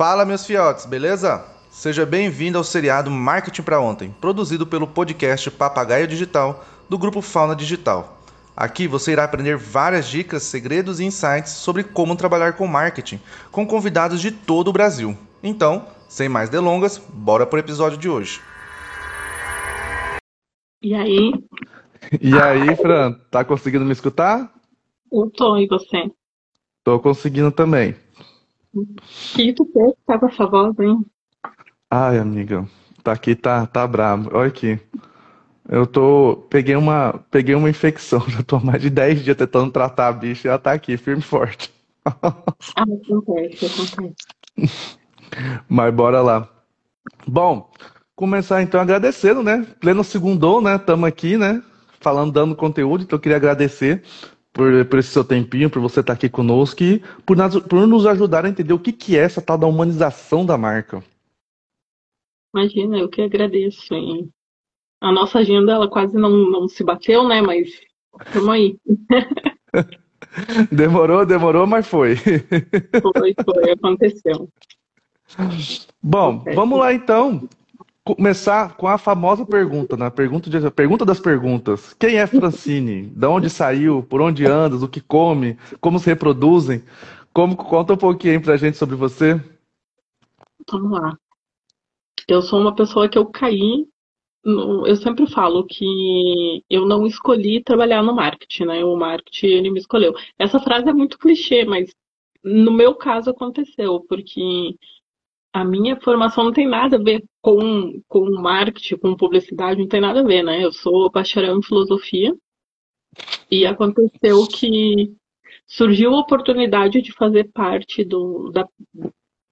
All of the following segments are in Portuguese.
Fala, meus fiotes, beleza? Seja bem-vindo ao seriado Marketing para Ontem, produzido pelo podcast Papagaio Digital do grupo Fauna Digital. Aqui você irá aprender várias dicas, segredos e insights sobre como trabalhar com marketing com convidados de todo o Brasil. Então, sem mais delongas, bora pro episódio de hoje. E aí? E aí, Fran, tá conseguindo me escutar? Eu tô, e você? Tô conseguindo também. Que tu fez tá com essa voz, hein? Ai, amiga, tá aqui, tá, tá brabo. Olha aqui. Eu tô. Peguei uma, peguei uma infecção, já tô há mais de 10 dias tentando tratar a bicha e ela tá aqui, firme e forte. ah, acontece, acontece. Mas bora lá. Bom, começar então agradecendo, né? Pleno segundou, né? Estamos aqui, né? Falando, dando conteúdo, então eu queria agradecer por, por esse seu tempinho, por você estar aqui conosco e por, por nos ajudar a entender o que, que é essa tal da humanização da marca. Imagina, eu que agradeço. Hein? A nossa agenda ela quase não, não se bateu, né? Mas estamos aí. demorou, demorou, mas foi. Foi, foi, aconteceu. Bom, vamos lá então começar com a famosa pergunta, né? Pergunta, de, pergunta das perguntas. Quem é Francine? De onde saiu? Por onde andas? O que come? Como se reproduzem? Como, conta um pouquinho aí pra gente sobre você. Vamos lá. Eu sou uma pessoa que eu caí. No, eu sempre falo que eu não escolhi trabalhar no marketing, né? O marketing ele me escolheu. Essa frase é muito clichê, mas no meu caso aconteceu, porque a minha formação não tem nada a ver com, com marketing, com publicidade, não tem nada a ver, né? Eu sou bacharel em filosofia e aconteceu que surgiu a oportunidade de fazer parte do, da,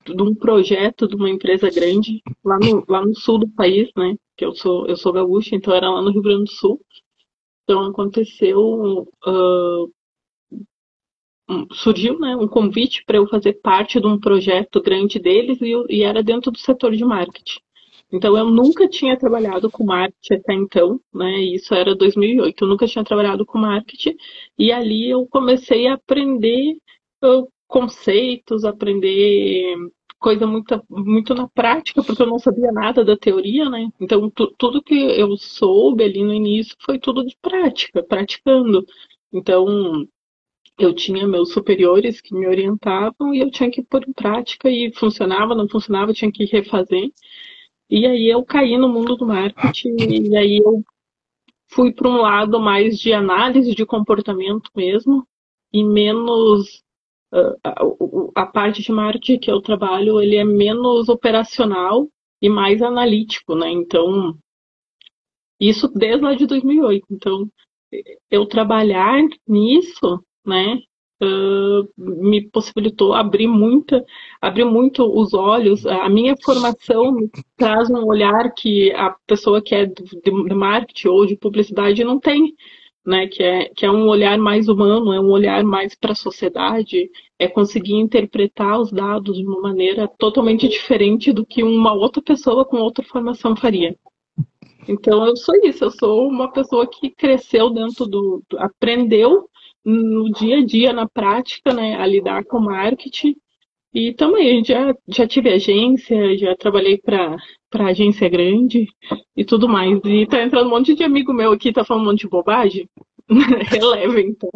de um projeto de uma empresa grande lá no, lá no sul do país, né? Que eu sou, eu sou gaúcha, então era lá no Rio Grande do Sul. Então aconteceu uh, surgiu né, um convite para eu fazer parte de um projeto grande deles e, e, era dentro do setor de marketing. Então eu nunca tinha trabalhado com marketing até então, né? Isso era 2008. Eu nunca tinha trabalhado com marketing e ali eu comecei a aprender uh, conceitos, aprender coisa muito, muito na prática, porque eu não sabia nada da teoria, né? Então tudo que eu soube ali no início foi tudo de prática, praticando. Então eu tinha meus superiores que me orientavam e eu tinha que pôr em prática e funcionava, não funcionava, tinha que refazer. E aí eu caí no mundo do marketing e aí eu fui para um lado mais de análise de comportamento mesmo e menos uh, a, a, parte de marketing que eu trabalho ele é menos operacional e mais analítico, né? Então isso desde lá de 2008. Então eu trabalhar nisso né? Uh, me possibilitou abrir muita, abrir muito os olhos. A minha formação traz um olhar que a pessoa que é de, de marketing ou de publicidade não tem, né? Que é, que é um olhar mais humano, é um olhar mais para a sociedade, é conseguir interpretar os dados de uma maneira totalmente diferente do que uma outra pessoa com outra formação faria. Então eu sou isso, eu sou uma pessoa que cresceu dentro do, aprendeu no dia a dia, na prática, né, a lidar com marketing. E também, já, já tive agência, já trabalhei para agência grande e tudo mais. E tá entrando um monte de amigo meu aqui, tá falando um monte de bobagem. Releva, então.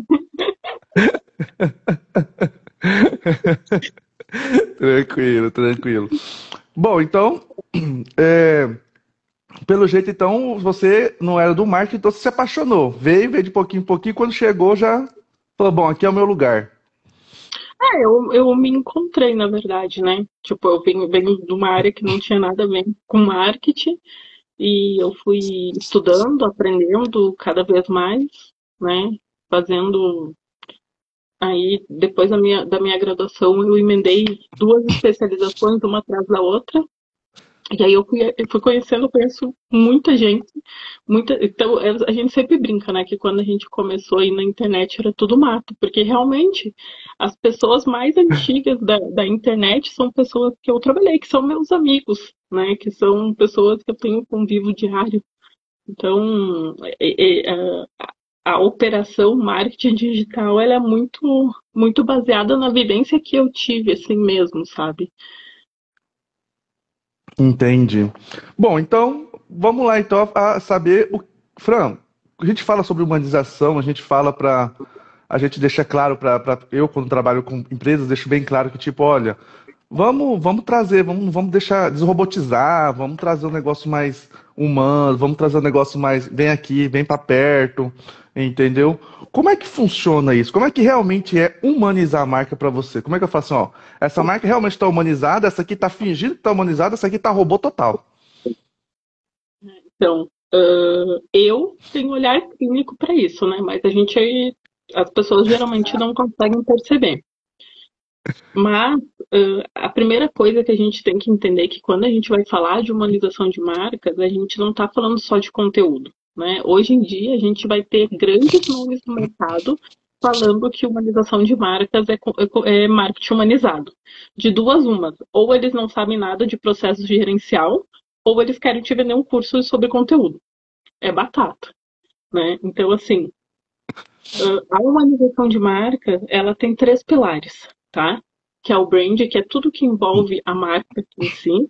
tranquilo, tranquilo. Bom, então, é, pelo jeito, então, você não era do marketing, então você se apaixonou. Veio, veio de pouquinho em pouquinho, quando chegou já Falou, bom, aqui é o meu lugar. É, eu, eu me encontrei, na verdade, né? Tipo, eu venho, venho de uma área que não tinha nada a ver com marketing e eu fui estudando, aprendendo cada vez mais, né? Fazendo. Aí, depois da minha, da minha graduação, eu emendei duas especializações, uma atrás da outra, e aí eu fui, eu fui conhecendo, eu conheço muita gente, muita, então a gente sempre brinca, né, que quando a gente começou aí na internet era tudo mato, porque realmente as pessoas mais antigas da, da internet são pessoas que eu trabalhei, que são meus amigos, né, que são pessoas que eu tenho convívio diário. Então, é, é, a, a operação marketing digital, ela é muito, muito baseada na vivência que eu tive, assim mesmo, sabe? Entendi. Bom, então vamos lá então a saber o Fran. A gente fala sobre humanização, a gente fala para a gente deixa claro para eu quando trabalho com empresas deixo bem claro que tipo olha vamos vamos trazer vamos vamos deixar desrobotizar vamos trazer um negócio mais humano vamos trazer um negócio mais vem aqui vem para perto entendeu? Como é que funciona isso? Como é que realmente é humanizar a marca para você? Como é que eu faço assim, ó essa marca realmente está humanizada essa aqui está fingindo que está humanizada essa aqui está robô total? Então uh, eu tenho olhar clínico para isso né? Mas a gente as pessoas geralmente não conseguem perceber. Mas uh, a primeira coisa que a gente tem que entender é que quando a gente vai falar de humanização de marcas, a gente não está falando só de conteúdo. Né? Hoje em dia, a gente vai ter grandes nomes no mercado falando que humanização de marcas é, é, é marketing humanizado. De duas umas, ou eles não sabem nada de processo gerencial, ou eles querem te vender um curso sobre conteúdo. É batata. Né? Então, assim, a humanização de marca, ela tem três pilares, tá? Que é o brand, que é tudo que envolve a marca em si,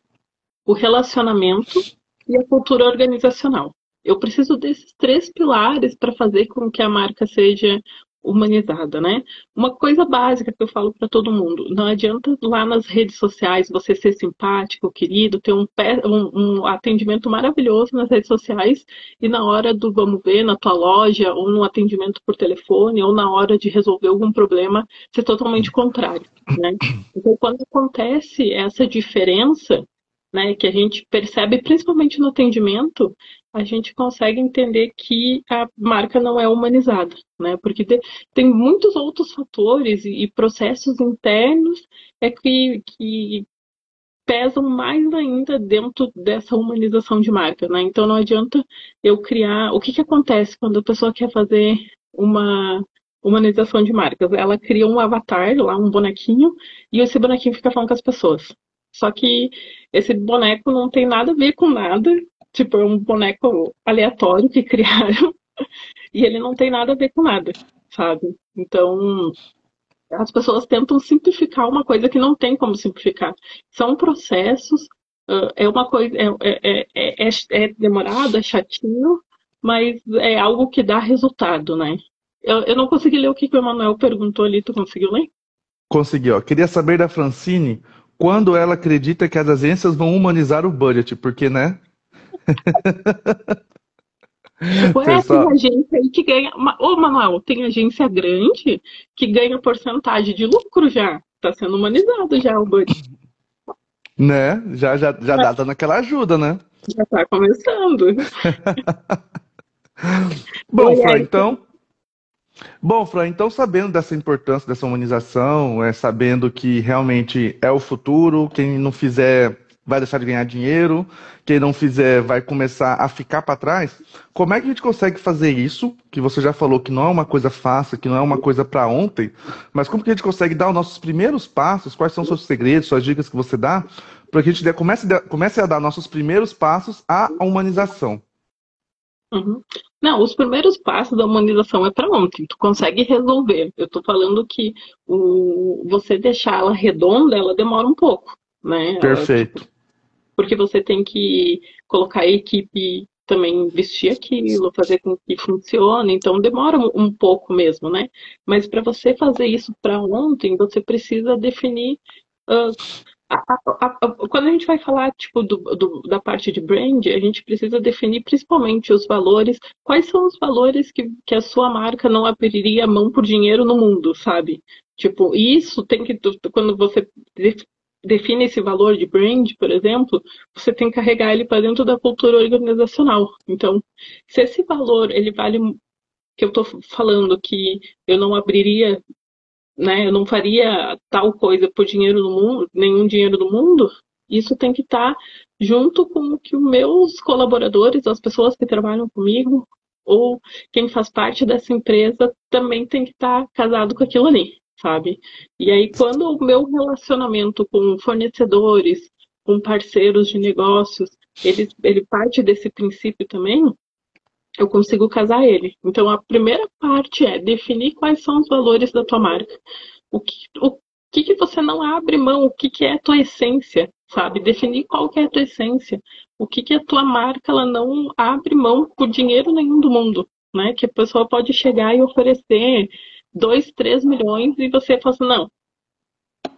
o relacionamento e a cultura organizacional. Eu preciso desses três pilares para fazer com que a marca seja humanizada, né? Uma coisa básica que eu falo para todo mundo: não adianta lá nas redes sociais você ser simpático, querido, ter um, um, um, atendimento maravilhoso nas redes sociais e na hora do vamos ver na tua loja ou no atendimento por telefone ou na hora de resolver algum problema ser totalmente contrário, né? Então quando acontece essa diferença né, que a gente percebe principalmente no atendimento, a gente consegue entender que a marca não é humanizada, né? Porque tem muitos outros fatores e processos internos é que, que pesam mais ainda dentro dessa humanização de marca, né? Então não adianta eu criar. O que, que acontece quando a pessoa quer fazer uma humanização de marcas? Ela cria um avatar lá, um bonequinho, e esse bonequinho fica falando com as pessoas. Só que esse boneco não tem nada a ver com nada. Tipo, é um boneco aleatório que criaram. e ele não tem nada a ver com nada, sabe? Então, as pessoas tentam simplificar uma coisa que não tem como simplificar. São processos, é uma coisa, é, é, é, é demorado, é chatinho, mas é algo que dá resultado, né? Eu, eu não consegui ler o que, que o Emanuel perguntou ali, tu conseguiu ler? Conseguiu. Queria saber da Francine quando ela acredita que as agências vão humanizar o budget, porque, né? Ué, Pessoal... tem agência aí que ganha. Ô, Manuel, tem agência grande que ganha porcentagem de lucro já. Tá sendo humanizado já o budget. Né? Já, já, já dá dando aquela ajuda, né? Já tá começando. Bom, Fran, então. Bom, Fran, então sabendo dessa importância dessa humanização, é, sabendo que realmente é o futuro, quem não fizer vai deixar de ganhar dinheiro, quem não fizer vai começar a ficar para trás. Como é que a gente consegue fazer isso? Que você já falou que não é uma coisa fácil, que não é uma coisa para ontem, mas como que a gente consegue dar os nossos primeiros passos? Quais são os seus segredos, suas dicas que você dá, para que a gente comece, comece a dar nossos primeiros passos à humanização? Uhum. Não, os primeiros passos da humanização é para ontem. Tu consegue resolver. Eu estou falando que o, você deixar ela redonda, ela demora um pouco, né? Perfeito. Ela, porque você tem que colocar a equipe também vestir aquilo, fazer com que funcione, então demora um pouco mesmo, né? Mas para você fazer isso para ontem, você precisa definir uh, a, a, a, quando a gente vai falar tipo do, do, da parte de brand, a gente precisa definir principalmente os valores. Quais são os valores que, que a sua marca não abriria mão por dinheiro no mundo, sabe? Tipo, isso tem que quando você define esse valor de brand, por exemplo, você tem que carregar ele para dentro da cultura organizacional. Então, se esse valor ele vale que eu estou falando que eu não abriria né, eu não faria tal coisa por dinheiro no mundo, nenhum dinheiro do mundo, isso tem que estar tá junto com o que os meus colaboradores, as pessoas que trabalham comigo, ou quem faz parte dessa empresa, também tem que estar tá casado com aquilo ali, sabe? E aí, quando o meu relacionamento com fornecedores, com parceiros de negócios, ele, ele parte desse princípio também, eu consigo casar ele. Então, a primeira parte é definir quais são os valores da tua marca. O que, o que, que você não abre mão, o que, que é a tua essência, sabe? Definir qual que é a tua essência. O que, que a tua marca ela não abre mão por dinheiro nenhum do mundo, né? Que a pessoa pode chegar e oferecer 2, 3 milhões e você fala assim, não,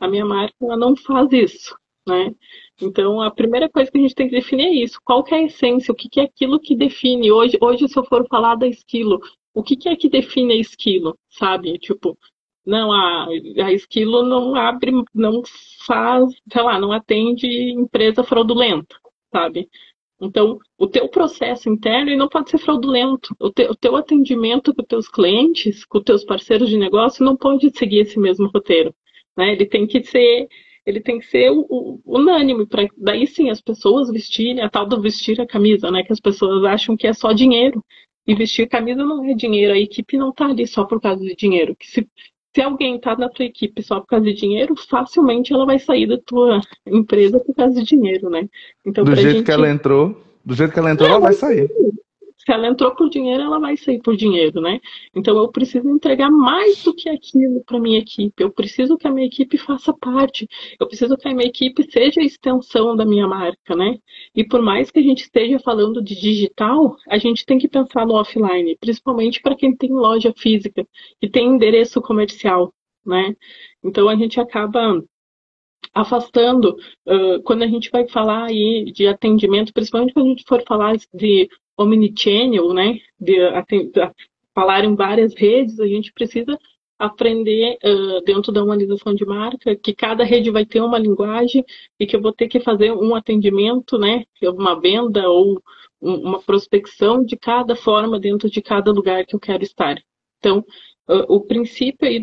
a minha marca ela não faz isso, né? Então, a primeira coisa que a gente tem que definir é isso. Qual é a essência? O que, que é aquilo que define? Hoje, hoje, se eu for falar da esquilo, o que, que é que define a esquilo, sabe? Tipo, não, a, a esquilo não abre, não faz, sei lá, não atende empresa fraudulenta, sabe? Então, o teu processo interno não pode ser fraudulento. O, te, o teu atendimento com os teus clientes, com os teus parceiros de negócio, não pode seguir esse mesmo roteiro. Né? Ele tem que ser ele tem que ser o, o, unânime, para daí sim as pessoas vestirem, a tal do vestir a camisa, né? Que as pessoas acham que é só dinheiro. E vestir camisa não é dinheiro, a equipe não está ali só por causa de dinheiro. Que se, se alguém está na tua equipe só por causa de dinheiro, facilmente ela vai sair da tua empresa por causa de dinheiro, né? Então, do jeito gente... que ela entrou, do jeito que ela entrou, ela vai sair se ela entrou por dinheiro, ela vai sair por dinheiro, né? Então eu preciso entregar mais do que aquilo para minha equipe. Eu preciso que a minha equipe faça parte. Eu preciso que a minha equipe seja a extensão da minha marca, né? E por mais que a gente esteja falando de digital, a gente tem que pensar no offline, principalmente para quem tem loja física e tem endereço comercial, né? Então a gente acaba afastando uh, quando a gente vai falar aí de atendimento, principalmente quando a gente for falar de omnichannel, né, de, de falar em várias redes, a gente precisa aprender uh, dentro da humanização de marca que cada rede vai ter uma linguagem e que eu vou ter que fazer um atendimento, né, uma venda ou uma prospecção de cada forma dentro de cada lugar que eu quero estar. Então, o princípio aí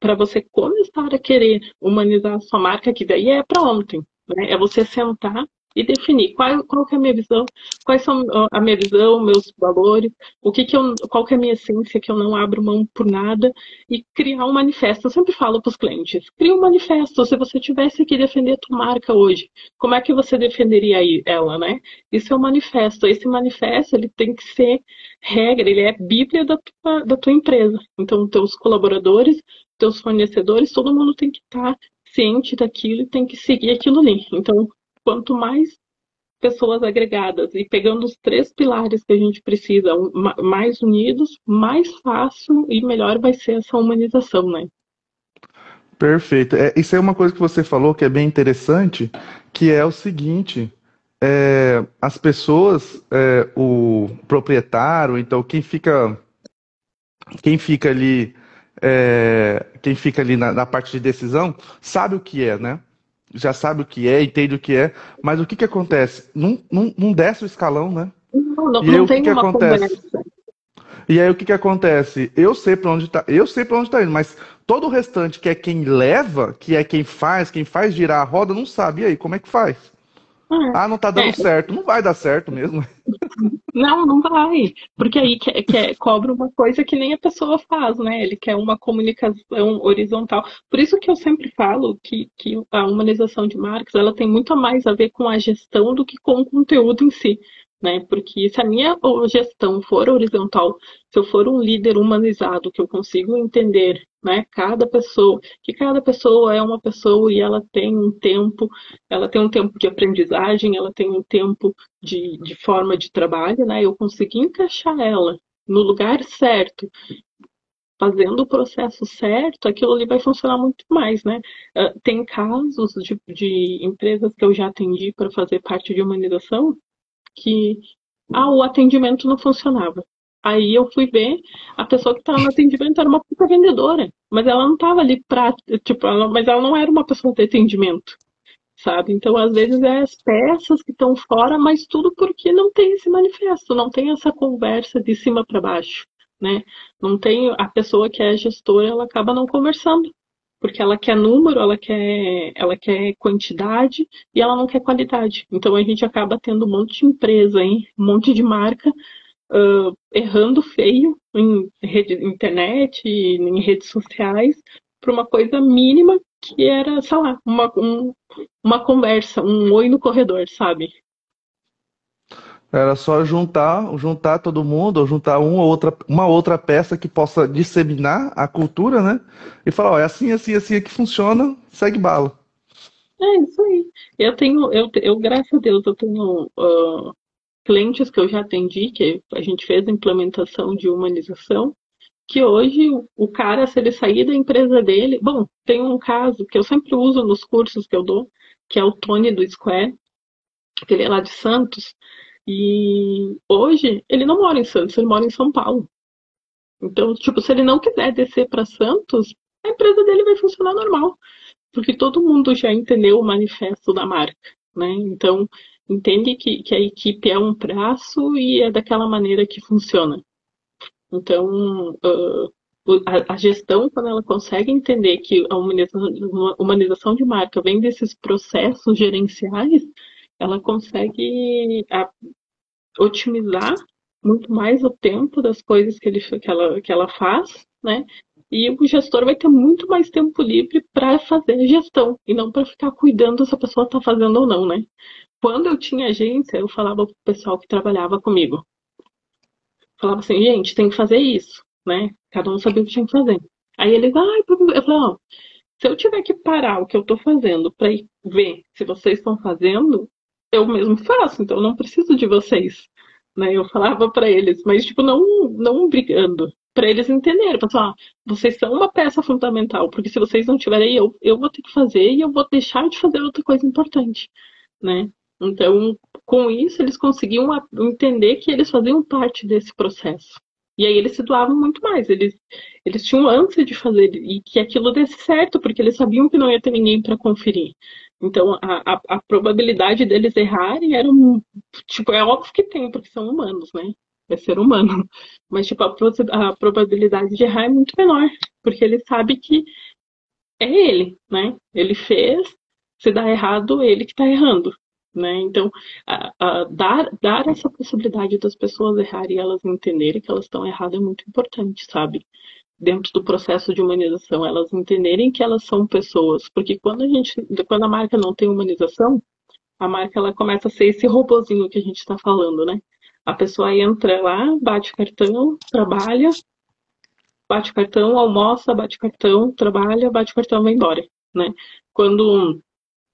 para você começar a querer humanizar a sua marca, que daí é para ontem, né, é você sentar e definir qual, qual que é a minha visão, quais são a minha visão, meus valores, o que que eu, qual que é a minha essência que eu não abro mão por nada e criar um manifesto. Eu sempre falo para os clientes, cria um manifesto. Se você tivesse que defender a tua marca hoje, como é que você defenderia ela, né? Isso é um manifesto. Esse manifesto ele tem que ser regra, ele é bíblia da tua, da tua empresa. Então, teus colaboradores, teus fornecedores, todo mundo tem que estar ciente daquilo e tem que seguir aquilo ali. Então, quanto mais pessoas agregadas e pegando os três pilares que a gente precisa, mais unidos, mais fácil e melhor vai ser essa humanização, né? Perfeito. É, isso é uma coisa que você falou que é bem interessante, que é o seguinte: é, as pessoas, é, o proprietário, então quem fica, quem fica ali, é, quem fica ali na, na parte de decisão, sabe o que é, né? Já sabe o que é, entende o que é, mas o que, que acontece? Não, não, não desce o escalão, né? Não, não, e aí, não o que, que acontece? Conversa. E aí o que, que acontece? Eu sei para onde tá, eu sei para onde tá indo, mas todo o restante, que é quem leva, que é quem faz, quem faz girar a roda, não sabe. E aí, como é que faz? Ah, não tá dando é. certo. Não vai dar certo mesmo. Não, não vai. Porque aí quer, quer, cobra uma coisa que nem a pessoa faz, né? Ele quer uma comunicação horizontal. Por isso que eu sempre falo que, que a humanização de marcas ela tem muito mais a ver com a gestão do que com o conteúdo em si né? Porque se a minha gestão for horizontal, se eu for um líder humanizado, que eu consigo entender, né, cada pessoa, que cada pessoa é uma pessoa e ela tem um tempo, ela tem um tempo de aprendizagem, ela tem um tempo de, de forma de trabalho, né? Eu consegui encaixar ela no lugar certo, fazendo o processo certo, aquilo ali vai funcionar muito mais, né? Uh, tem casos de, de, empresas que eu já atendi para fazer parte de humanização que ah, o atendimento não funcionava. Aí eu fui ver, a pessoa que estava no atendimento era uma puta vendedora, mas ela não estava ali pra, tipo, ela, mas ela não era uma pessoa de atendimento, sabe? Então, às vezes, é as peças que estão fora, mas tudo porque não tem esse manifesto, não tem essa conversa de cima para baixo, né? Não tem, a pessoa que é gestora, ela acaba não conversando, porque ela quer número, ela quer, ela quer quantidade e ela não quer qualidade. Então a gente acaba tendo um monte de empresa, hein? um monte de marca uh, errando feio em rede, internet, em redes sociais, por uma coisa mínima que era, sei lá, uma, um, uma conversa, um oi no corredor, sabe? Era só juntar, juntar todo mundo, ou juntar uma outra, uma outra peça que possa disseminar a cultura, né? E falar, ó, é assim, assim, assim é que funciona, segue bala. É isso aí. Eu tenho, eu, eu graças a Deus, eu tenho uh, clientes que eu já atendi, que a gente fez a implementação de humanização, que hoje o cara, se ele sair da empresa dele, bom, tem um caso que eu sempre uso nos cursos que eu dou, que é o Tony do Square, que ele é lá de Santos, e hoje ele não mora em Santos, ele mora em São Paulo. Então, tipo, se ele não quiser descer para Santos, a empresa dele vai funcionar normal, porque todo mundo já entendeu o manifesto da marca, né? Então, entende que, que a equipe é um braço e é daquela maneira que funciona. Então, uh, a, a, gestão, quando ela consegue entender que a humanização, humanização de marca vem desses processos gerenciais, ela consegue a, otimizar muito mais o tempo das coisas que, ele, que, ela, que ela faz, né? E o gestor vai ter muito mais tempo livre para fazer a gestão e não para ficar cuidando se a pessoa está fazendo ou não, né? Quando eu tinha agência, eu falava para o pessoal que trabalhava comigo, falava assim, gente, tem que fazer isso, né? Cada um sabia o que tinha que fazer. Aí eles, ah, eu falei, ó, se eu tiver que parar o que eu estou fazendo para ir ver se vocês estão fazendo, eu mesmo faço, então eu não preciso de vocês. Né? Eu falava para eles, mas tipo, não, não brigando, para eles entenderem, para falar, vocês são uma peça fundamental, porque se vocês não tiverem, eu, eu vou ter que fazer e eu vou deixar de fazer outra coisa importante, né? Então, com isso, eles conseguiam entender que eles faziam parte desse processo. E aí eles se doavam muito mais. Eles, eles tinham ânsia de fazer e que aquilo desse certo, porque eles sabiam que não ia ter ninguém para conferir. Então, a, a, a, probabilidade deles errarem era, um, tipo, é óbvio que tem, porque são humanos, né? É ser humano. Mas, tipo, a, a probabilidade de errar é muito menor, porque ele sabe que é ele, né? Ele fez, se dá errado, ele que está errando. Né? Então, a, a, dar, dar essa possibilidade das pessoas errarem e elas entenderem que elas estão erradas é muito importante, sabe? Dentro do processo de humanização, elas entenderem que elas são pessoas, porque quando a gente, quando a marca não tem humanização, a marca ela começa a ser esse robozinho que a gente está falando, né? A pessoa entra lá, bate cartão, trabalha, bate cartão, almoça, bate cartão, trabalha, bate cartão, vai embora, né? Quando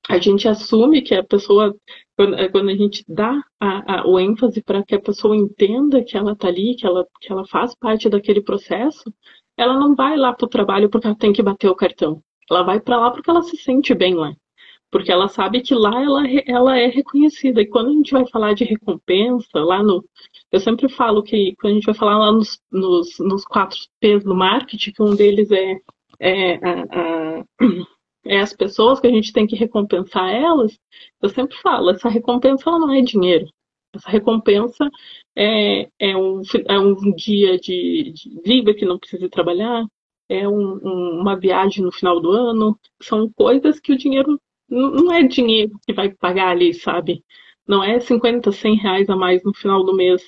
a gente assume que a pessoa, quando a gente dá a, a, o ênfase para que a pessoa entenda que ela está ali, que ela, que ela faz parte daquele processo, ela não vai lá para o trabalho porque ela tem que bater o cartão. Ela vai para lá porque ela se sente bem lá. Porque ela sabe que lá ela, ela é reconhecida. E quando a gente vai falar de recompensa, lá no. Eu sempre falo que quando a gente vai falar lá nos, nos, nos quatro P's do marketing, que um deles é, é a, a as pessoas que a gente tem que recompensar elas, eu sempre falo, essa recompensa não é dinheiro. Essa recompensa é, é, um, é um dia de, de que não precisa trabalhar, é um, um, uma viagem no final do ano, são coisas que o dinheiro não é dinheiro que vai pagar ali, sabe? Não é 50, 100 reais a mais no final do mês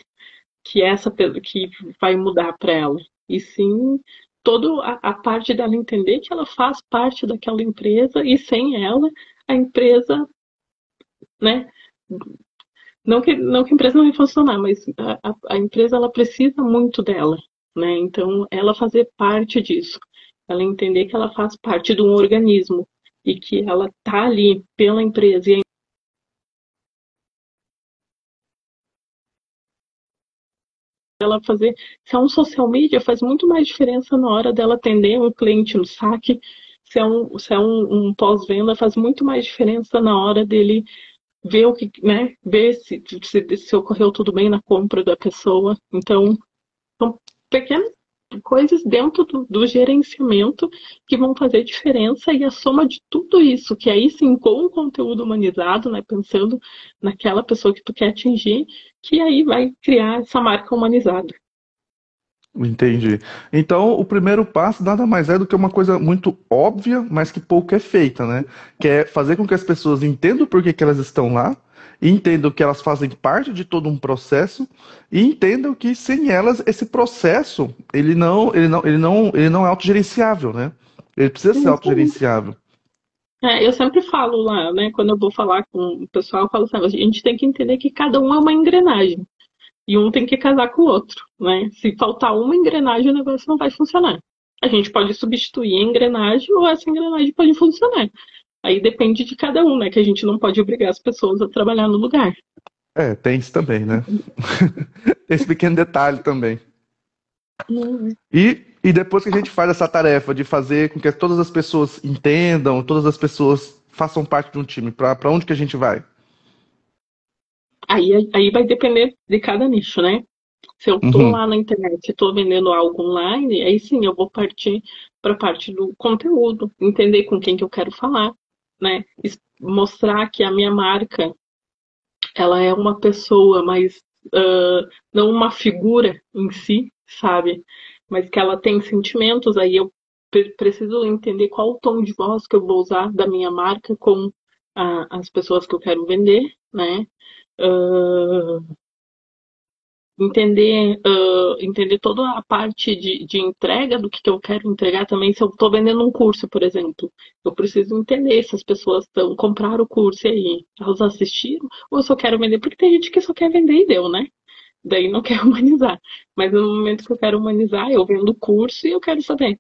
que essa que vai mudar para ela. E sim toda a, parte dela entender que ela faz parte daquela empresa e sem ela a empresa, né? Não que, não que a empresa não vai funcionar, mas a, a, a empresa ela precisa muito dela, né? Então ela fazer parte disso, ela entender que ela faz parte de um organismo e que ela tá ali pela empresa e a ela fazer. Se é um social media, faz muito mais diferença na hora dela atender um cliente no saque. Se é um, se é um, um pós-venda, faz muito mais diferença na hora dele ver o que, né? Ver se, se, se ocorreu tudo bem na compra da pessoa. Então, são pequenas coisas dentro do, do, gerenciamento que vão fazer diferença e a soma de tudo isso, que aí sim com o conteúdo humanizado, né, pensando naquela pessoa que tu quer atingir, que aí vai criar essa marca humanizada. Entendi. Então, o primeiro passo nada mais é do que uma coisa muito óbvia, mas que pouco é feita, né? Que é fazer com que as pessoas entendam por que, que elas estão lá, entendam que elas fazem parte de todo um processo e entendam que sem elas esse processo ele não ele não ele não ele não é autogerenciável, né? Ele precisa ser autogerenciável. É, eu sempre falo lá, né, quando eu vou falar com o pessoal, eu falo assim, a gente tem que entender que cada um é uma engrenagem. E um tem que casar com o outro, né? Se faltar uma engrenagem, o negócio não vai funcionar. A gente pode substituir a engrenagem ou essa engrenagem pode funcionar. Aí depende de cada um, né? Que a gente não pode obrigar as pessoas a trabalhar no lugar. É, tem isso também, né? Esse pequeno detalhe também. Uhum. E, e depois que a gente faz essa tarefa de fazer com que todas as pessoas entendam, todas as pessoas façam parte de um time, para onde que a gente vai? Aí, aí vai depender de cada nicho, né? Se eu estou uhum. lá na internet, estou vendendo algo online, aí sim eu vou partir para a parte do conteúdo, entender com quem que eu quero falar, né? Mostrar que a minha marca ela é uma pessoa, mas uh, não uma figura em si, sabe? Mas que ela tem sentimentos, aí eu preciso entender qual o tom de voz que eu vou usar da minha marca com as pessoas que eu quero vender, né? Entender uh, entender toda a parte de, de entrega do que, que eu quero entregar também se eu estou vendendo um curso por exemplo. Eu preciso entender se as pessoas estão comprar o curso e aí elas assistiram ou eu só quero vender porque tem gente que só quer vender e deu né? Daí não quer humanizar. Mas no momento que eu quero humanizar eu vendo o curso e eu quero saber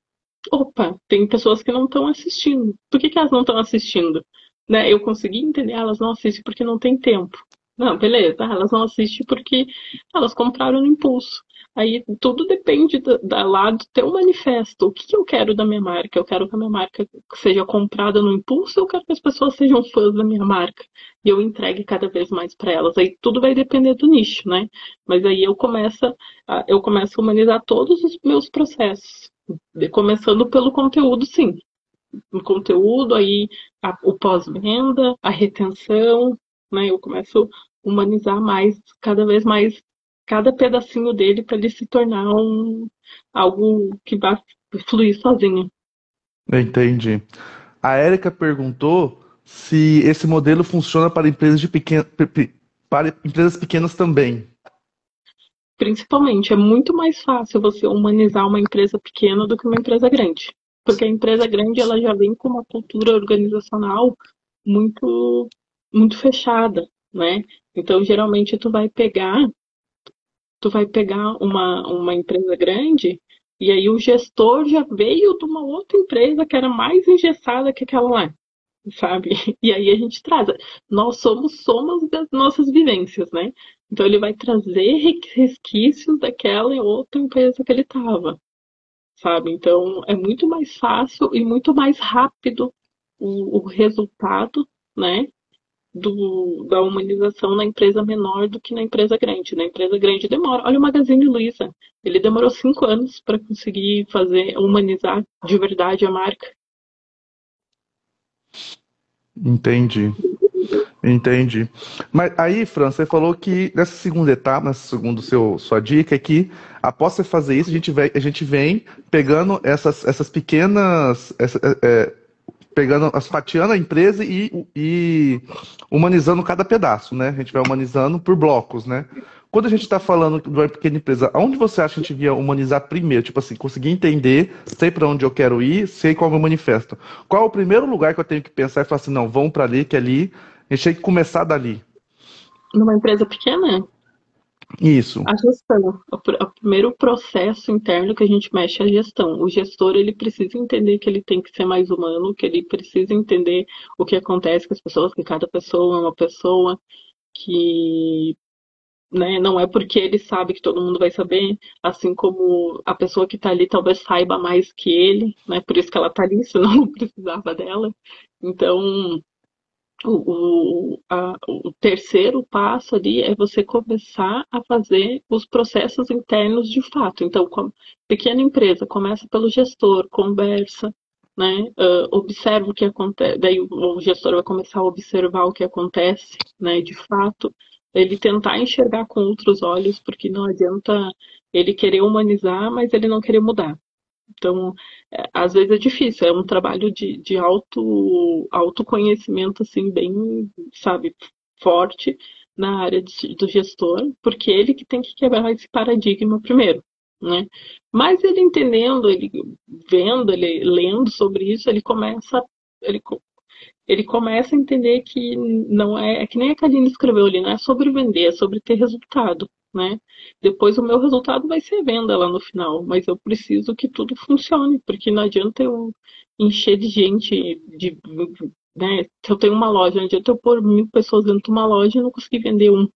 opa tem pessoas que não estão assistindo. Por que, que elas não estão assistindo? Né? Eu consegui entender elas não assistem porque não tem tempo não, beleza, elas não assistem porque elas compraram no impulso. Aí tudo depende da, da lá do teu manifesto. O que, que eu quero da minha marca? Eu quero que a minha marca seja comprada no impulso ou eu quero que as pessoas sejam fãs da minha marca? E eu entregue cada vez mais para elas. Aí tudo vai depender do nicho, né? Mas aí eu começo a, eu começo a humanizar todos os meus processos. Começando pelo conteúdo, sim. O conteúdo, aí a, o pós-venda, a retenção, né? Eu começo humanizar mais, cada vez mais, cada pedacinho dele para ele se tornar um, algo que vai fluir sozinho. Entendi. A Érica perguntou se esse modelo funciona para empresas de para empresas pequenas também. Principalmente, é muito mais fácil você humanizar uma empresa pequena do que uma empresa grande. Porque a empresa grande ela já vem com uma cultura organizacional muito muito fechada, né? Então, geralmente, tu vai pegar, tu vai pegar uma, uma empresa grande e aí o gestor já veio de uma outra empresa que era mais engessada que aquela lá, sabe? E aí a gente traz. Nós somos somos das nossas vivências, né? Então ele vai trazer resquícios daquela outra empresa que ele estava, sabe? Então é muito mais fácil e muito mais rápido o, o resultado, né? Do, da humanização na empresa menor do que na empresa grande. Na empresa grande demora. Olha o Magazine Luiza. Ele demorou cinco anos para conseguir fazer humanizar de verdade a marca. Entendi. Entendi. Mas aí, Fran, você falou que nessa segunda etapa, nessa segunda seu, sua dica é que após você fazer isso, a gente vem, a gente vem pegando essas, essas pequenas. Essa, é, é pegando, fatiando a empresa e, e humanizando cada pedaço, né? A gente vai humanizando por blocos, né? Quando a gente está falando de uma pequena empresa, aonde você acha que a gente devia humanizar primeiro? Tipo assim, conseguir entender, sei para onde eu quero ir, sei qual é o meu manifesto. Qual é o primeiro lugar que eu tenho que pensar e falar assim, não, vamos para ali, que ali, a gente tem que começar dali. Numa empresa pequena? Isso. A gestão. O, primeiro processo interno que a gente mexe é a gestão. O gestor ele precisa entender que ele tem que ser mais humano, que ele precisa entender o que acontece com as pessoas, que cada pessoa é uma pessoa, que né, não é porque ele sabe que todo mundo vai saber, assim como a pessoa que está ali talvez saiba mais que ele, né? Por isso que ela está ali, senão não precisava dela. Então, o, o, a, o terceiro passo ali é você começar a fazer os processos internos de fato. Então, com pequena empresa, começa pelo gestor, conversa, né? Uh, observa o que acontece, daí o gestor vai começar a observar o que acontece, né? De fato, ele tentar enxergar com outros olhos, porque não adianta ele querer humanizar, mas ele não querer mudar. Então, é, às vezes é difícil, é um trabalho de, de auto, autoconhecimento, assim, bem, sabe, forte na área de, do gestor, porque ele que tem que quebrar esse paradigma primeiro, né? Mas ele entendendo, ele vendo, ele lendo sobre isso, ele começa, ele, ele começa a entender que não é, é que nem a Kaline escreveu ali, não é sobre vender, é sobre ter resultado né? Depois o meu resultado vai ser venda lá no final, mas eu preciso que tudo funcione, porque não adianta eu encher de gente, de né, se eu tenho uma loja, não adianta eu pôr mil pessoas dentro de uma loja e não conseguir vender um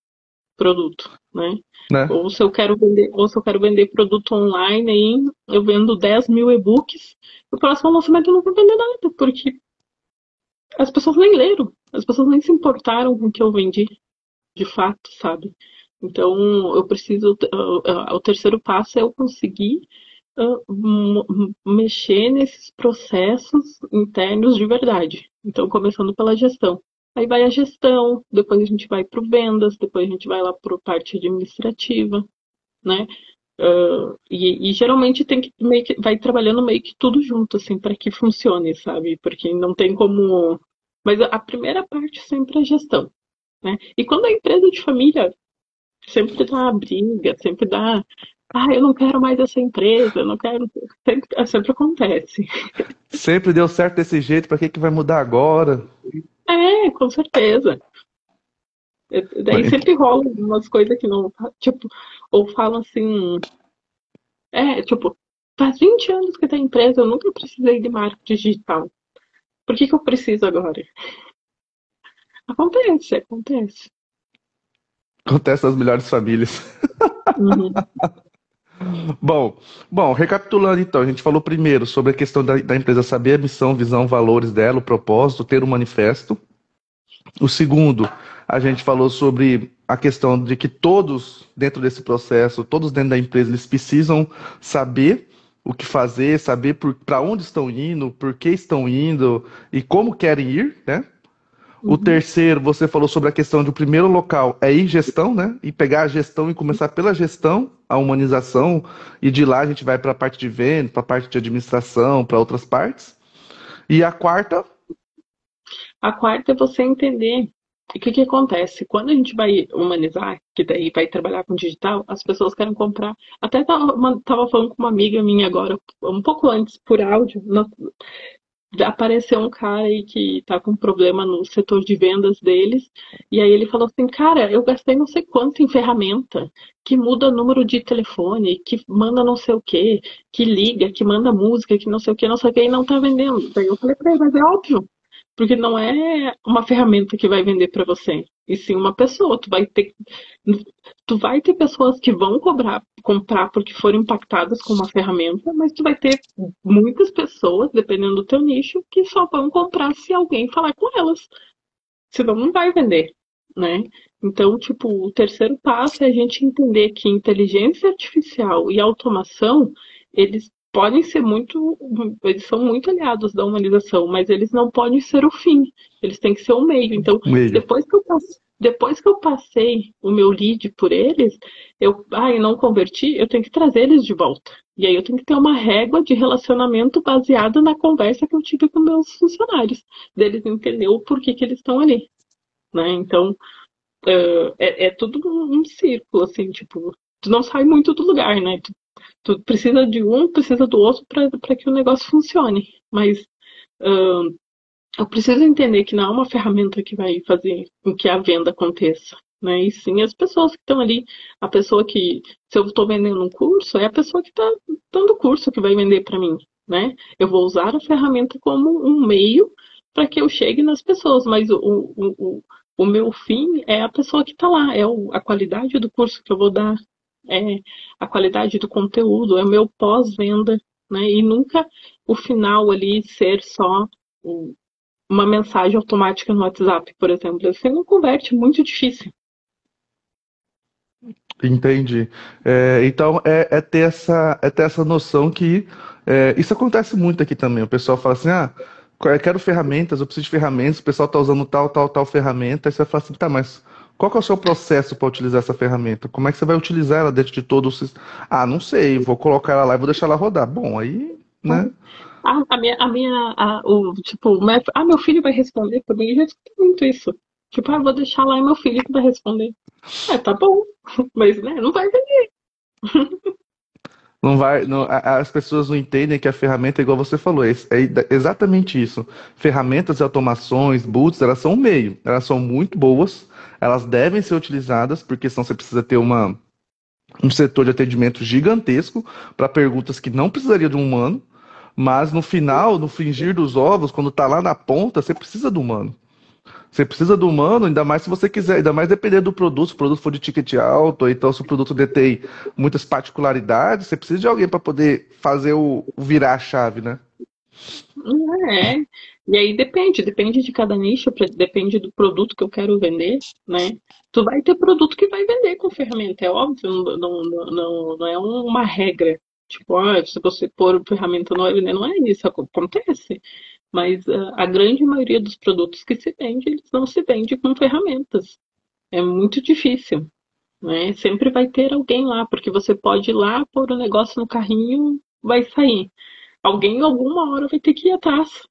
produto, né? né? Ou se eu quero vender, ou se eu quero vender produto online, aí eu vendo 10 mil e-books, o próximo lançamento eu não vou vender nada, porque as pessoas nem leram, as pessoas nem se importaram com o que eu vendi, de fato, sabe? Então, eu preciso. O terceiro passo é eu conseguir mexer nesses processos internos de verdade. Então, começando pela gestão. Aí vai a gestão, depois a gente vai para o vendas, depois a gente vai lá para a parte administrativa, né? Uh, e, e, geralmente tem que, meio que vai trabalhando meio que tudo junto, assim, para que funcione, sabe? Porque não tem como. Mas a primeira parte sempre é a gestão. Né? E quando a empresa de família sempre dá uma briga, sempre dá. Ah, eu não quero mais essa empresa, eu não quero. Sempre, sempre acontece. Sempre deu certo desse jeito, para que, que vai mudar agora? É, com certeza. Daí sempre rola umas coisas que não. Tipo, ou falam assim. É, tipo, faz 20 anos que tem empresa, eu nunca precisei de marketing digital. Por que, que eu preciso agora? Acontece, acontece. Acontece nas melhores famílias. Uhum. bom, bom, recapitulando então, a gente falou primeiro sobre a questão da, da empresa saber a missão, visão, valores dela, o propósito, ter um manifesto. O segundo, a gente falou sobre a questão de que todos dentro desse processo, todos dentro da empresa, eles precisam saber o que fazer, saber para onde estão indo, por que estão indo e como querem ir, né? Uhum. O terceiro, você falou sobre a questão de o primeiro local é ir gestão, né? E pegar a gestão e começar pela gestão, a humanização, e de lá a gente vai para a parte de venda, para a parte de administração, para outras partes. E a quarta? A quarta é você entender o que, que acontece? Quando a gente vai humanizar, que daí vai trabalhar com digital, as pessoas querem comprar. Até estava falando com uma amiga minha agora, um pouco antes, por áudio, apareceu um cara aí que tá com problema no setor de vendas deles, e aí ele falou assim, cara, eu gastei não sei quanto em ferramenta, que muda número de telefone, que manda não sei o que, que liga, que manda música, que não sei o que, não sei o que, e não tá vendendo. Daí eu falei pra ele, mas é óbvio, porque não é uma ferramenta que vai vender para você, e sim uma pessoa. Tu vai ter, tu vai ter pessoas que vão cobrar, comprar porque foram impactadas com uma ferramenta, mas tu vai ter muitas pessoas, dependendo do teu nicho, que só vão comprar se alguém falar com elas. Senão não vai vender, né? Então, tipo, o terceiro passo é a gente entender que inteligência artificial e automação, eles podem ser muito, eles são muito aliados da humanização, mas eles não podem ser o fim, eles têm que ser o meio. Então, meio. depois que eu passei, depois que eu passei o meu lead por eles, eu, ah, não converti, eu tenho que trazer eles de volta. E aí eu tenho que ter uma régua de relacionamento baseada na conversa que eu tive com meus funcionários, deles entender o porquê que eles estão ali. Né? Então, uh, é, é, tudo um, um círculo, assim, tipo, tu não sai muito do lugar, né? Tu Tu precisa de um, precisa do outro para que o negócio funcione. Mas uh, eu preciso entender que não é uma ferramenta que vai fazer com que a venda aconteça. Né? E sim as pessoas que estão ali. A pessoa que, se eu estou vendendo um curso, é a pessoa que está dando o curso que vai vender para mim. Né? Eu vou usar a ferramenta como um meio para que eu chegue nas pessoas, mas o, o, o, o meu fim é a pessoa que está lá, é a qualidade do curso que eu vou dar, é a qualidade do conteúdo, é o meu pós-venda, né? E nunca o final ali ser só uma mensagem automática no WhatsApp, por exemplo. Você não converte, é muito difícil. Entendi. É, então é, é, ter essa, é ter essa noção que é, isso acontece muito aqui também. O pessoal fala assim, ah, eu quero ferramentas, eu preciso de ferramentas, o pessoal está usando tal, tal, tal ferramenta, aí você vai falar assim, tá, mas qual é o seu processo para utilizar essa ferramenta? Como é que você vai utilizar ela dentro de todo o sistema? Ah, não sei, vou colocar ela lá e vou deixar ela rodar. Bom, aí, né? Ah, a minha, a minha, a, o, tipo, ah, meu filho vai responder por mim, eu já escutei muito isso. Tipo, ah, vou deixar lá e meu filho que vai responder. É, tá bom, mas, né, não vai vender. Não vai, não, as pessoas não entendem que a ferramenta, igual você falou, é, é exatamente isso. Ferramentas e automações, boots, elas são um meio, elas são muito boas, elas devem ser utilizadas, porque senão você precisa ter uma, um setor de atendimento gigantesco para perguntas que não precisaria de um humano, Mas no final, no fingir dos ovos, quando tá lá na ponta, você precisa do humano. Você precisa do humano, ainda mais se você quiser, ainda mais dependendo do produto, se o produto for de ticket alto, ou então se o produto detém muitas particularidades, você precisa de alguém para poder fazer o, o, virar a chave, né? É. E aí depende, depende de cada nicho, depende do produto que eu quero vender, né? Tu vai ter produto que vai vender com ferramenta, é óbvio, não, não, não, não é uma regra. Tipo, ah, se você pôr ferramenta vai vender, não é isso, acontece. Mas uh, a grande maioria dos produtos que se vende, eles não se vende com ferramentas. É muito difícil. Né? Sempre vai ter alguém lá, porque você pode ir lá, pôr o negócio no carrinho, vai sair. Alguém alguma hora vai ter que ir atrás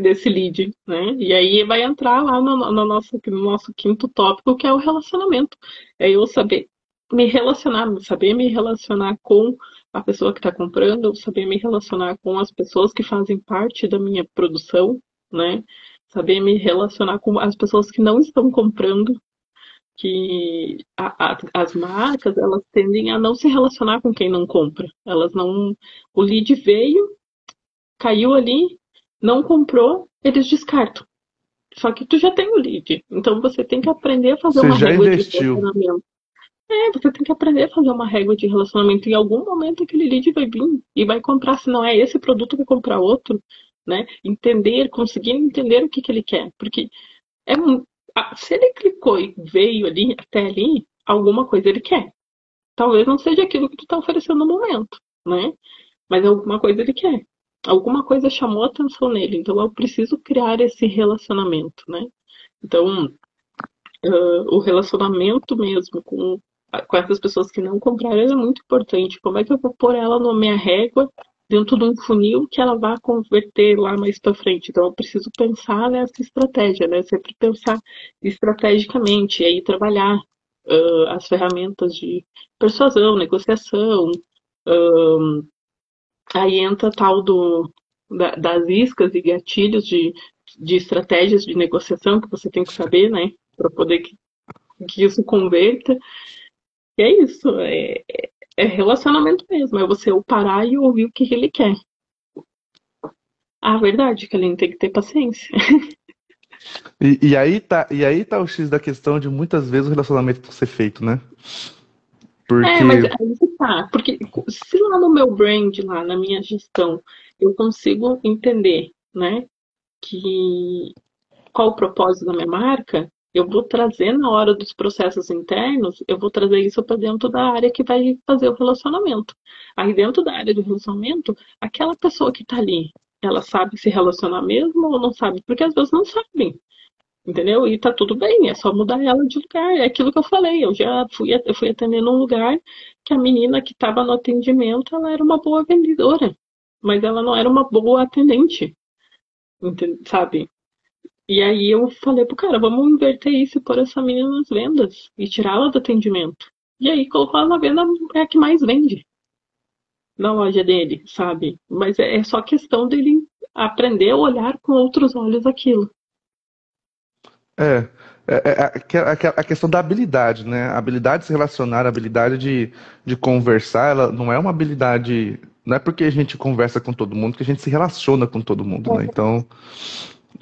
desse lead, né? E aí vai entrar lá no, no, nosso, no nosso quinto tópico, que é o relacionamento. É eu saber me relacionar, saber me relacionar com a pessoa que está comprando, saber me relacionar com as pessoas que fazem parte da minha produção, né? Saber me relacionar com as pessoas que não estão comprando, que a, a, as marcas elas tendem a não se relacionar com quem não compra. Elas não, o lead veio, caiu ali, não comprou, eles descartam. Só que tu já tem o lead, então você tem que aprender a fazer você uma já régua investiu. de relacionamento. É, você tem que aprender a fazer uma régua de relacionamento. Em algum momento aquele lead vai vir e vai comprar, se não é esse produto, vai comprar outro, né? Entender, conseguir entender o que, que ele quer. Porque é um, se ele clicou e veio ali, até ali, alguma coisa ele quer. Talvez não seja aquilo que tu está oferecendo no momento, né? Mas alguma coisa ele quer. Alguma coisa chamou a atenção nele. Então eu preciso criar esse relacionamento, né? Então, uh, o relacionamento mesmo com com essas pessoas que não compraram é muito importante. Como é que eu vou pôr ela na minha régua dentro de um funil que ela vai converter lá mais para frente? Então eu preciso pensar nessa estratégia, né? Sempre pensar estrategicamente e aí trabalhar uh, as ferramentas de persuasão, negociação. Uh, aí entra tal do da, das iscas e gatilhos de, de estratégias de negociação que você tem que saber, né? Para poder que, que isso converta. E é isso, é, é relacionamento mesmo, é você parar e ouvir o que ele quer. A verdade é que ele tem que ter paciência. E, e, aí tá, e aí tá o X da questão de muitas vezes o relacionamento tem que ser feito, né? Porque... É, mas aí tá. Porque se lá no meu brand, lá na minha gestão, eu consigo entender, né, que qual o propósito da minha marca, eu vou trazer na hora dos processos internos, eu vou trazer isso para dentro da área que vai fazer o relacionamento. Aí dentro da área do relacionamento, aquela pessoa que está ali, ela sabe se relacionar mesmo ou não sabe? Porque às vezes não sabem. Entendeu? E tá tudo bem, é só mudar ela de lugar. É aquilo que eu falei. Eu já fui, eu fui atender num lugar que a menina que estava no atendimento, ela era uma boa vendedora, mas ela não era uma boa atendente. Entende? Sabe? E aí eu falei pro cara, vamos inverter isso e pôr essa menina nas vendas e tirá-la do atendimento. E aí colocou ela na venda, é a que mais vende na loja dele, sabe? Mas é, é só questão dele aprender a olhar com outros olhos aquilo. É, é, é, é a, questão da habilidade, né? A habilidade de se relacionar, a habilidade de, de conversar, ela não é uma habilidade. Não é porque a gente conversa com todo mundo que a gente se relaciona com todo mundo, né? Então,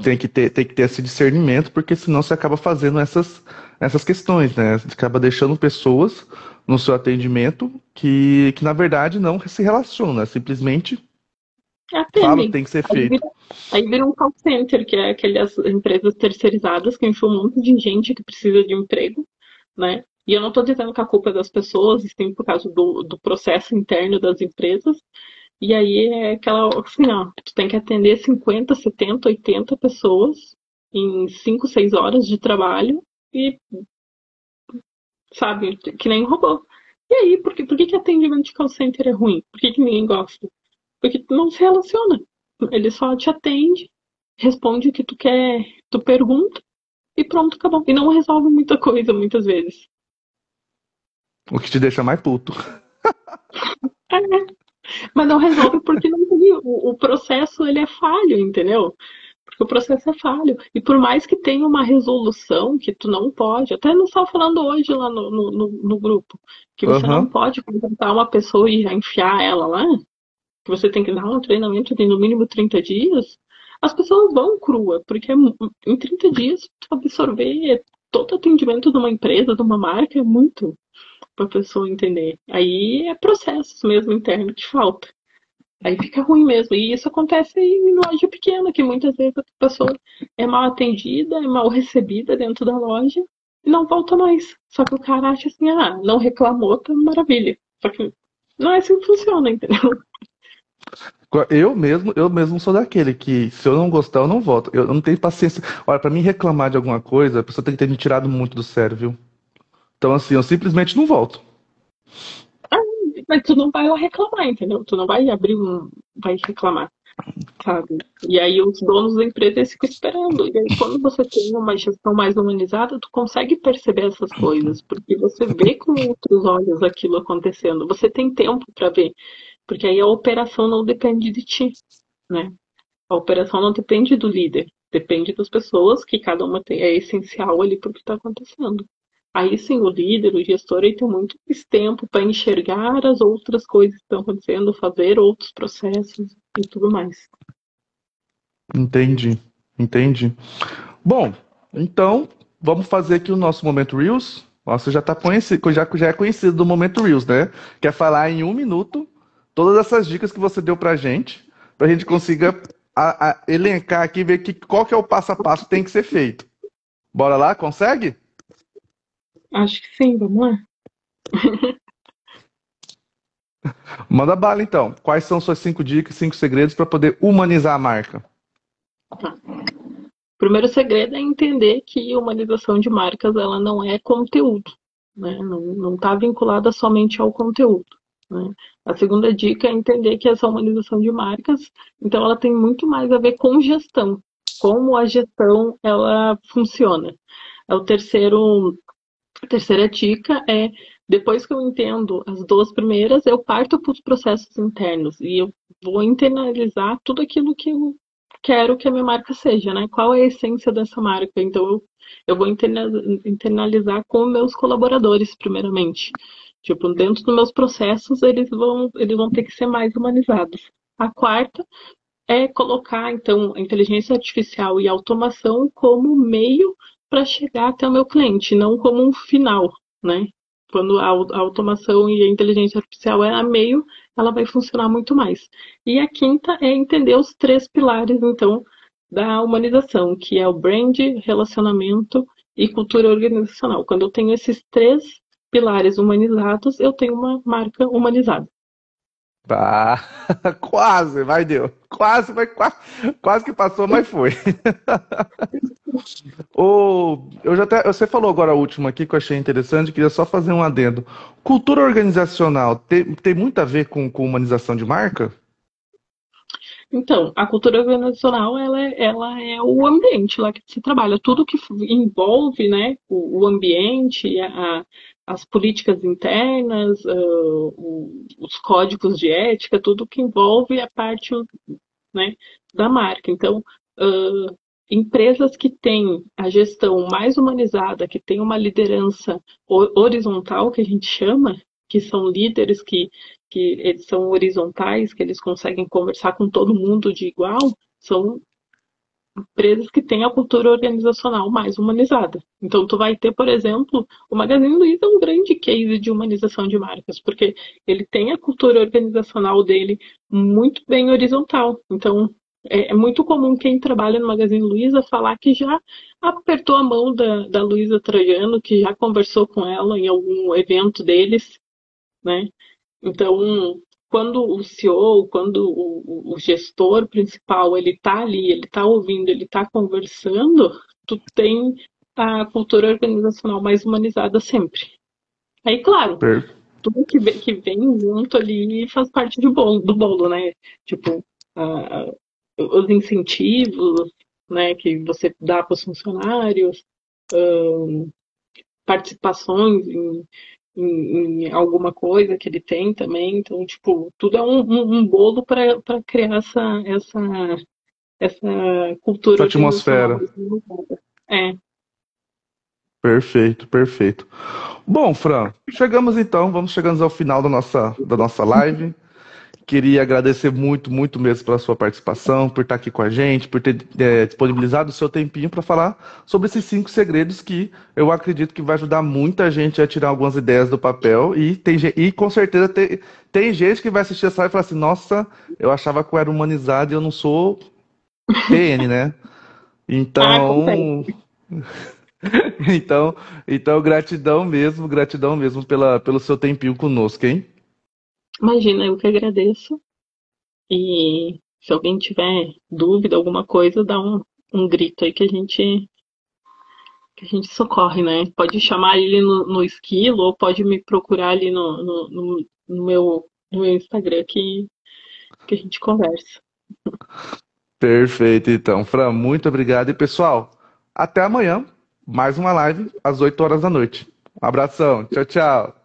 tem que ter, tem que ter esse discernimento, porque senão você acaba fazendo essas, essas questões, né? Você acaba deixando pessoas no seu atendimento que, que na verdade não se relacionam, né? simplesmente falam que tem que ser feito. Aí vira, aí vira um call center, que é aquelas empresas terceirizadas que enfiam um monte de gente que precisa de emprego, né? E eu não estou dizendo que a culpa é das pessoas, sim por causa do, do processo interno das empresas, e aí é aquela, assim, ó, tu tem que atender 50, 70, 80 pessoas em 5, 6 horas de trabalho e, sabe, que nem robô. E aí, por que, por que, que atendimento de call center é ruim? Por que, que ninguém gosta? Porque tu não se relaciona. Ele só te atende, responde o que tu quer, tu pergunta e pronto, acabou. E não resolve muita coisa muitas vezes. O que te deixa mais puto. é. Mas não resolve porque não o, o processo ele é falho, entendeu? Porque o processo é falho. E por mais que tenha uma resolução que tu não pode, até não estava falando hoje lá no, no, no, no grupo, que você uhum. não pode contratar uma pessoa e enfiar ela lá, que você tem que dar um treinamento de no mínimo 30 dias, as pessoas vão crua, porque em 30 dias absorver todo atendimento de uma empresa, de uma marca, é muito para a pessoa entender. Aí é processos mesmo interno que falta. Aí fica ruim mesmo. E isso acontece em loja pequena, que muitas vezes a pessoa é mal atendida, é mal recebida dentro da loja e não volta mais. Só que o cara acha assim, ah, não reclamou, tá maravilha. Só que não é assim que funciona, entendeu? Eu mesmo, eu mesmo sou daquele que se eu não gostar, eu não volto. Eu não tenho paciência. Olha, para mim reclamar de alguma coisa, a pessoa tem que ter me tirado muito do sério, viu? Então assim, eu simplesmente não volto. Ah, mas tu não vai lá reclamar, entendeu? Tu não vai abrir um, vai reclamar, sabe? E aí os donos da empresa ficam esperando. E aí quando você tem uma gestão mais humanizada, tu consegue perceber essas coisas, porque você vê com outros olhos aquilo acontecendo. Você tem tempo para ver porque aí a operação não depende de ti, né? A operação não depende do líder, depende das pessoas que cada uma tem, é essencial ali para o que está acontecendo. Aí sim, o líder, o gestor, ele tem muito mais tempo para enxergar as outras coisas que estão acontecendo, fazer outros processos e tudo mais. Entendi, entendi. Bom, então vamos fazer aqui o nosso momento Reels. Você já tá conhecido, já, já é conhecido do momento Reels, né? Quer falar em um minuto todas essas dicas que você deu pra gente, pra gente consiga a, a, elencar aqui, ver que, qual que é o passo a passo que tem que ser feito. Bora lá? Consegue? Acho que sim, vamos lá. Manda bala então. Quais são suas cinco dicas, cinco segredos para poder humanizar a marca? Tá. O primeiro segredo é entender que humanização de marcas ela não é conteúdo, né? não está vinculada somente ao conteúdo. Né? A segunda dica é entender que essa humanização de marcas, então ela tem muito mais a ver com gestão, como a gestão ela funciona. É o terceiro, a terceira dica é depois que eu entendo as duas primeiras, eu parto para os processos internos e eu vou internalizar tudo aquilo que eu quero que a minha marca seja, né? Qual é a essência dessa marca? Então eu, eu vou internalizar com meus colaboradores, primeiramente. Tipo, dentro dos meus processos, eles vão, eles vão ter que ser mais humanizados. A quarta é colocar, então, a inteligência artificial e a automação como meio para chegar até o meu cliente, não como um final, né? Quando a, automação e a inteligência artificial é a meio, ela vai funcionar muito mais. E a quinta é entender os três pilares, então, da humanização, que é o brand, relacionamento e cultura organizacional. Quando eu tenho esses três pilares humanizados, eu tenho uma marca humanizada. Tá, quase, vai deu. Quase, vai, quase, quase que passou, mas foi. o, eu já até, você falou agora a última aqui que eu achei interessante, queria só fazer um adendo. Cultura organizacional tem, tem muito a ver com, com humanização de marca? Então, a cultura organizacional ela, é, ela é o ambiente lá que se trabalha, tudo que envolve né, o, o ambiente, a, as políticas internas, uh, os códigos de ética, tudo que envolve a parte né, da marca. Então, uh, empresas que têm a gestão mais humanizada, que têm uma liderança horizontal, que a gente chama, que são líderes que, que eles são horizontais, que eles conseguem conversar com todo mundo de igual, são empresas que têm a cultura organizacional mais humanizada. Então, tu vai ter, por exemplo, o Magazine Luiza é um grande case de humanização de marcas, porque ele tem a cultura organizacional dele muito bem horizontal. Então, é, é muito comum quem trabalha no Magazine Luiza falar que já apertou a mão da, da Luiza Trajano, que já conversou com ela em algum evento deles, né? Então, quando o CEO, quando o, o gestor principal, ele está ali, ele está ouvindo, ele está conversando, tu tem a cultura organizacional mais humanizada sempre. Aí, claro, tudo que vem, que vem junto ali faz parte do bolo, do bolo né? Tipo, uh, os incentivos né, que você dá para os funcionários, uh, participações em, em, em, alguma coisa que ele tem também. Então, tipo, tudo é um, um, um bolo para criar essa, essa, essa cultura. Essa atmosfera. É. Perfeito, perfeito. Bom, Fran, chegamos então, vamos chegando ao final da nossa, da nossa live. Queria agradecer muito, muito mesmo pela sua participação, por estar aqui com a gente, por ter é, disponibilizado o seu tempinho para falar sobre esses cinco segredos que eu acredito que vai ajudar muita gente a tirar algumas ideias do papel. E, tem, e com certeza tem, tem gente que vai assistir essa e falar assim: nossa, eu achava que eu era humanizado e eu não sou PN, né? Então. Ah, então, então, gratidão mesmo, gratidão mesmo pela, pelo seu tempinho conosco, hein? Imagina, eu que agradeço. E se alguém tiver dúvida, alguma coisa, dá um, um grito aí que a gente que a gente socorre, né? Pode chamar ele no, no esquilo ou pode me procurar ali no, no, no, no meu, no meu Instagram que, que a gente conversa. Perfeito, então. Fran, muito obrigado. E pessoal, até amanhã, mais uma live às 8 horas da noite. Um abração. Tchau, tchau.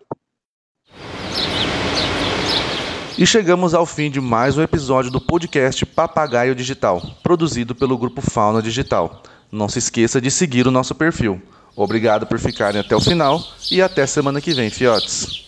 E chegamos ao fim de mais um episódio do podcast Papagaio Digital, produzido pelo grupo Fauna Digital. Não se esqueça de seguir o nosso perfil. Obrigado por ficarem até o final e até semana que vem, fiotes.